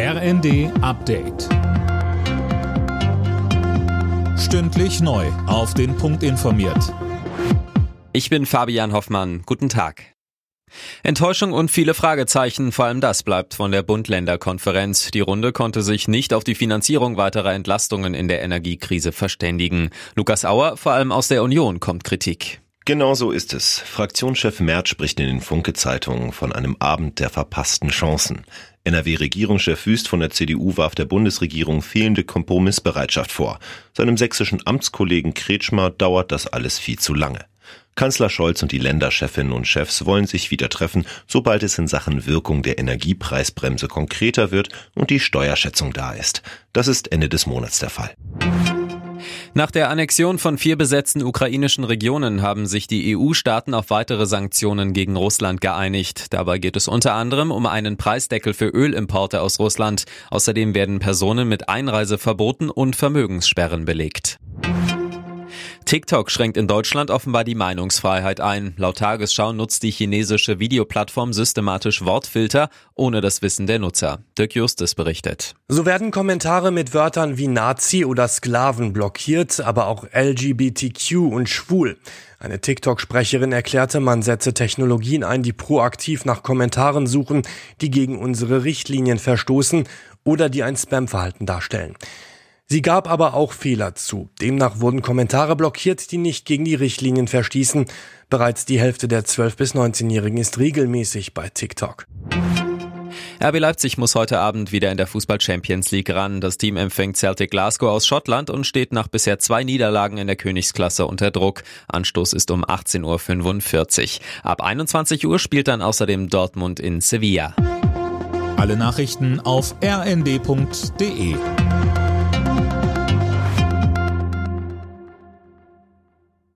RND Update. Stündlich neu. Auf den Punkt informiert. Ich bin Fabian Hoffmann. Guten Tag. Enttäuschung und viele Fragezeichen, vor allem das bleibt von der Bund-Länder-Konferenz. Die Runde konnte sich nicht auf die Finanzierung weiterer Entlastungen in der Energiekrise verständigen. Lukas Auer, vor allem aus der Union, kommt Kritik. Genau so ist es. Fraktionschef Merz spricht in den Funke-Zeitungen von einem Abend der verpassten Chancen. NRW-Regierungschef Wüst von der CDU warf der Bundesregierung fehlende Kompromissbereitschaft vor. Seinem sächsischen Amtskollegen Kretschmer dauert das alles viel zu lange. Kanzler Scholz und die Länderchefinnen und Chefs wollen sich wieder treffen, sobald es in Sachen Wirkung der Energiepreisbremse konkreter wird und die Steuerschätzung da ist. Das ist Ende des Monats der Fall. Nach der Annexion von vier besetzten ukrainischen Regionen haben sich die EU-Staaten auf weitere Sanktionen gegen Russland geeinigt. Dabei geht es unter anderem um einen Preisdeckel für Ölimporte aus Russland. Außerdem werden Personen mit Einreise verboten und Vermögenssperren belegt. TikTok schränkt in Deutschland offenbar die Meinungsfreiheit ein. Laut Tagesschau nutzt die chinesische Videoplattform systematisch Wortfilter ohne das Wissen der Nutzer. Dirk Justus berichtet. So werden Kommentare mit Wörtern wie Nazi oder Sklaven blockiert, aber auch LGBTQ und schwul. Eine TikTok-Sprecherin erklärte, man setze Technologien ein, die proaktiv nach Kommentaren suchen, die gegen unsere Richtlinien verstoßen oder die ein Spam-Verhalten darstellen. Sie gab aber auch Fehler zu. Demnach wurden Kommentare blockiert, die nicht gegen die Richtlinien verstießen. Bereits die Hälfte der 12- bis 19-Jährigen ist regelmäßig bei TikTok. RB Leipzig muss heute Abend wieder in der Fußball Champions League ran. Das Team empfängt Celtic Glasgow aus Schottland und steht nach bisher zwei Niederlagen in der Königsklasse unter Druck. Anstoß ist um 18.45 Uhr. Ab 21 Uhr spielt dann außerdem Dortmund in Sevilla. Alle Nachrichten auf rnd.de